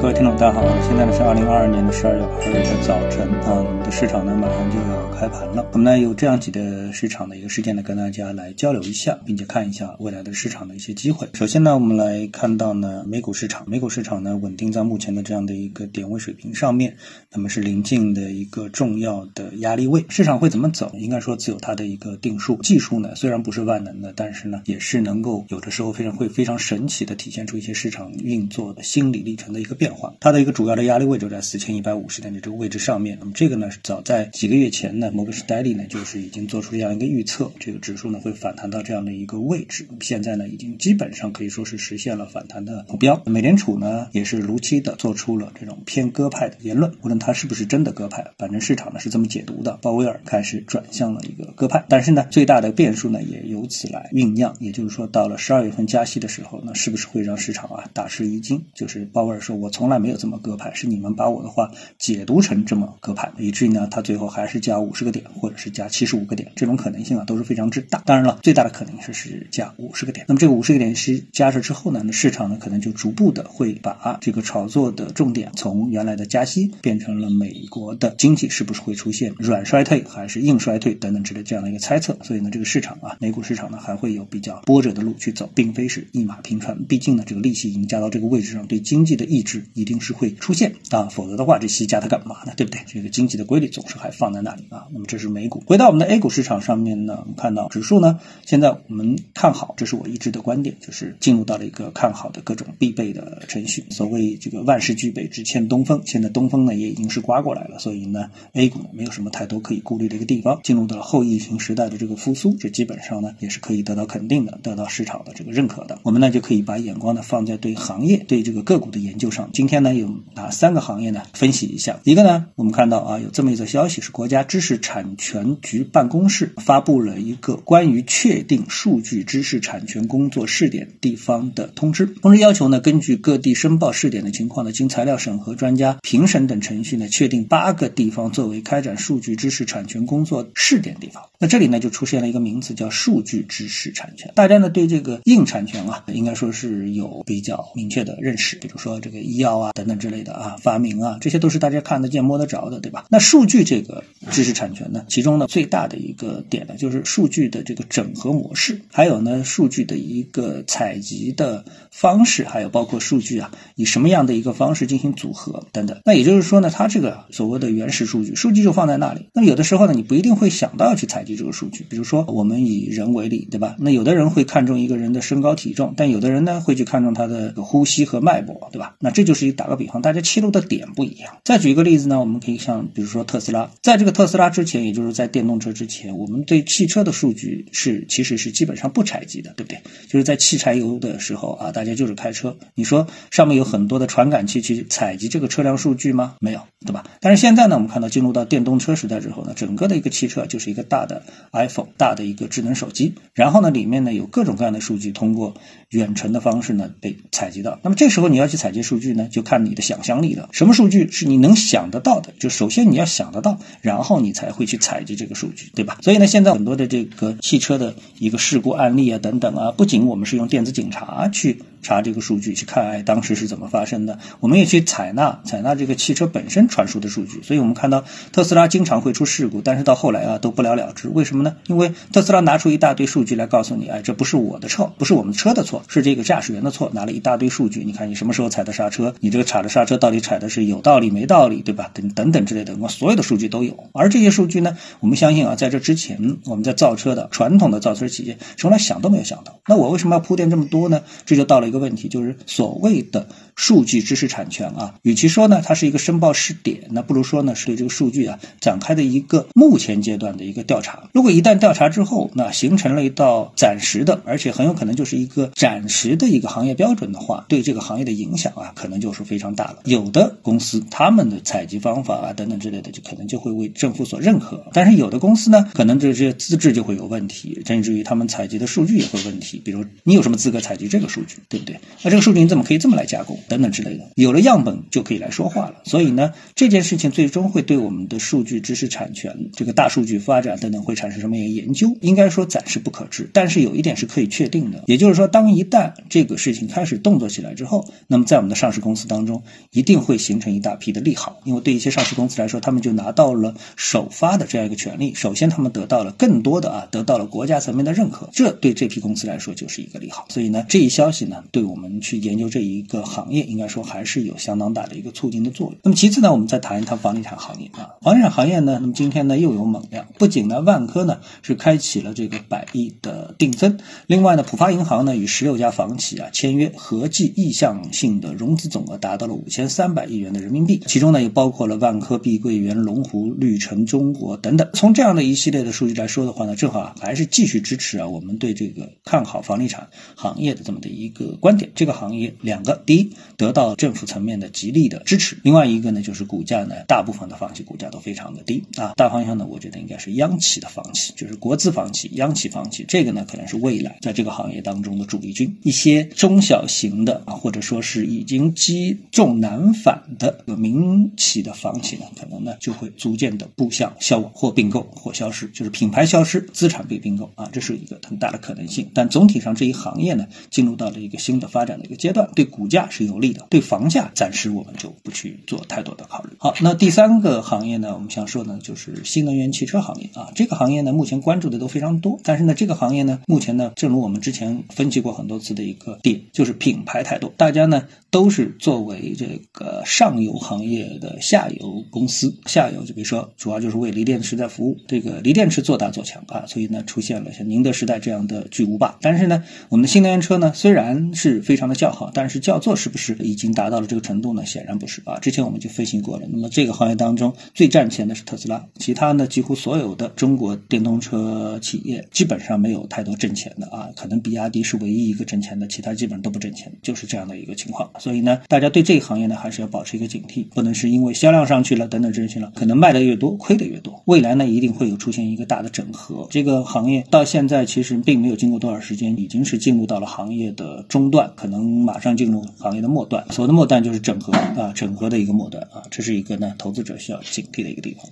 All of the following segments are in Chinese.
各位听众，大家好，现在呢是二零二二年的十二月二日的早晨，嗯，的市场呢马上就要开盘了。我们呢有这样几个市场的一个事件呢，跟大家来交流一下，并且看一下未来的市场的一些机会。首先呢，我们来看到呢美股市场，美股市场呢稳定在目前的这样的一个点位水平上面，那么是临近的一个重要的压力位。市场会怎么走？应该说自有它的一个定数。技术呢虽然不是万能的，但是呢也是能够有的时候非常会非常神奇的体现出一些市场运作的心理历程的一个变变化。它的一个主要的压力位就在四千一百五十点的这个位置上面。那么这个呢，是早在几个月前呢，摩根士丹利呢就是已经做出这样一个预测，这个指数呢会反弹到这样的一个位置。现在呢已经基本上可以说是实现了反弹的目标。美联储呢也是如期的做出了这种偏鸽派的言论，无论它是不是真的鸽派，反正市场呢是这么解读的。鲍威尔开始转向了一个鸽派，但是呢最大的变数呢也由此来酝酿，也就是说到了十二月份加息的时候，那是不是会让市场啊大吃一惊？就是鲍威尔说我从来没有这么鸽派，是你们把我的话解读成这么鸽派，以至于呢，他最后还是加五十个点，或者是加七十五个点，这种可能性啊都是非常之大。当然了，最大的可能是是加五十个点。那么这个五十个点是加上之后呢，那市场呢可能就逐步的会把这个炒作的重点从原来的加息变成了美国的经济是不是会出现软衰退还是硬衰退等等之类这样的一个猜测。所以呢，这个市场啊，美股市场呢还会有比较波折的路去走，并非是一马平川。毕竟呢，这个利息已经加到这个位置上，对经济的抑制一定是会出现。啊，否则的话，这息加它干嘛呢？对不对？这个经济的规律总是还放在那里啊。那么这是美股。回到我们的 A 股市场上面呢，我们看到指数呢，现在我们看好，这是我一直的观点，就是进入到了一个看好的各种必备的程序。所谓这个万事俱备，只欠东风。现在东风呢也已经是刮过来了，所以呢，A 股呢没有什么太多可以顾虑的一个地方。进入到了后疫情时代的这个复苏，这基本上呢也是可以得到肯定的，得到市场的这个认可的。我们呢就可以把眼光呢放在对行业、对这个个股的研究上。今天呢有哪三个行业呢？分析一下，一个呢，我们看到啊，有这么一则消息，是国家知识产权局办公室发布了一个关于确定数据知识产权工作试点地方的通知。通知要求呢，根据各地申报试点的情况呢，经材料审核、专家评审等程序呢，确定八个地方作为开展数据知识产权工作试点地方。那这里呢，就出现了一个名词叫数据知识产权。大家呢，对这个硬产权啊，应该说是有比较明确的认识，比如说这个医药刀啊等等之类的啊，发明啊。这些都是大家看得见、摸得着的，对吧？那数据这个知识产权呢，其中呢最大的一个点呢，就是数据的这个整合模式，还有呢数据的一个采集的方式，还有包括数据啊以什么样的一个方式进行组合等等。那也就是说呢，它这个所谓的原始数据，数据就放在那里。那么有的时候呢，你不一定会想到要去采集这个数据。比如说我们以人为例，对吧？那有的人会看重一个人的身高体重，但有的人呢会去看重他的呼吸和脉搏，对吧？那这就是一打个比方，大家切入的点不一样。再举一个例子呢，我们可以像比如说特斯拉，在这个特斯拉之前，也就是在电动车之前，我们对汽车的数据是其实是基本上不采集的，对不对？就是在汽柴油的时候啊，大家就是开车，你说上面有很多的传感器去采集这个车辆数据吗？没有，对吧？但是现在呢，我们看到进入到电动车时代之后呢，整个的一个汽车就是一个大的 iPhone，大的一个智能手机，然后呢，里面呢有各种各样的数据通过远程的方式呢被采集到。那么这时候你要去采集数据呢，就看你的想象力了。什么数据是你能想得到的？就首先你要想得到，然后你才会去采集这个数据，对吧？所以呢，现在很多的这个汽车的一个事故案例啊等等啊，不仅我们是用电子警察去。查这个数据去看，哎，当时是怎么发生的？我们也去采纳采纳这个汽车本身传输的数据。所以我们看到特斯拉经常会出事故，但是到后来啊都不了了之。为什么呢？因为特斯拉拿出一大堆数据来告诉你，哎，这不是我的错，不是我们车的错，是这个驾驶员的错。拿了一大堆数据，你看你什么时候踩的刹车，你这个踩的刹车到底踩的是有道理没道理，对吧？等等等之类的，我所有的数据都有。而这些数据呢，我们相信啊，在这之前我们在造车的传统的造车企业从来想都没有想到。那我为什么要铺垫这么多呢？这就到了一个问题，就是所谓的数据知识产权啊，与其说呢它是一个申报试点，那不如说呢是对这个数据啊展开的一个目前阶段的一个调查。如果一旦调查之后，那形成了一道暂时的，而且很有可能就是一个暂时的一个行业标准的话，对这个行业的影响啊，可能就是非常大了。有的公司他们的采集方法啊等等之类的，就可能就会为政府所认可，但是有的公司呢，可能这些资质就会有问题，甚至于他们采集的数据也会问题。比如你有什么资格采集这个数据，对？不对？那这个数据你怎么可以这么来加工等等之类的？有了样本就可以来说话了。所以呢，这件事情最终会对我们的数据知识产权、这个大数据发展等等会产生什么样的研究？应该说暂时不可知。但是有一点是可以确定的，也就是说，当一旦这个事情开始动作起来之后，那么在我们的上市公司当中，一定会形成一大批的利好。因为对一些上市公司来说，他们就拿到了首发的这样一个权利。首先，他们得到了更多的啊，得到了国家层面的认可，这对这批公司来说就是一个利好。所以呢，这一消息呢，对我们去研究这一个行业，应该说还是有相当大的一个促进的作用。那么其次呢，我们再谈一谈房地产行业啊，房地产行业呢，那么今天呢又有猛料，不仅呢万科呢是开启了这个百亿的定增，另外呢浦发银行呢与十六家房企啊签约，合计意向性的融资总额达到了五千三百亿元的人民币，其中呢也包括了万科、碧桂园、龙湖、绿城中国等等。从这样的一系列的数据来说的话呢，正好还是继续支持啊我们对这个看好房地产行业的这么的一个观点。这个行业两个，第一得到政府层面的极力的支持，另外一个呢就是股价呢大部分的房企股价都非常的低啊。大方向呢，我觉得应该是央企的房企，就是国资房企、央企房企，这个呢可能是未来在这个行业当中的主力军。一些中小型的啊，或者说是已经积重难返的民企的房企呢，可能呢就会逐渐的步向消亡或并购或消失，就是品牌消失，资产被并购啊，这是一个很大的可能性。但总体上这一行业呢，进入到了一个新的发展的一个阶段，对股价是有利的，对房价暂时我们就不去做太多的考虑。好，那第三个行业呢，我们想说呢，就是新能源汽车行业啊，这个行业呢目前关注的都非常多，但是呢这个行业呢目前呢，正如我们之前分析过很多次的一个点，就是品牌太多，大家呢都是作为这个上游行业的下游公司，下游就比如说主要就是为锂电池在服务，这个锂电池做大做强啊，所以呢出现了像宁德时代这样的巨无霸。但是呢，我们的新能源车呢虽然是非常的叫好，但是叫做是不是已经达到了这个程度呢？显然不是啊。之前我们就分析过了，那么这个行业当中最赚钱的是特斯拉，其他呢几乎所有的中国电动车企业基本上没有太多挣钱的啊，可能比亚迪是唯一一个挣钱的，其他基本上都不挣钱，就是这样的一个情况。所以呢，大家对这个行业呢还是要保持一个警惕，不能是因为销量上去了等等这些了，可能卖的越多亏的越多。未来呢一定会有出现一个大的整合，这个行业到现在其实并没有经过多少时间，已经是进入到了行业的中段，可能马上进入行业的末端。所谓的末端就是整合啊，整合的一个末端啊，这是一个呢投资者需要警惕的一个地方。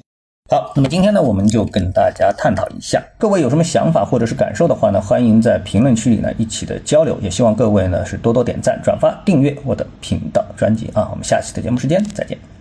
好，那么今天呢，我们就跟大家探讨一下，各位有什么想法或者是感受的话呢，欢迎在评论区里呢一起的交流，也希望各位呢是多多点赞、转发、订阅我的频道专辑啊。我们下期的节目时间再见。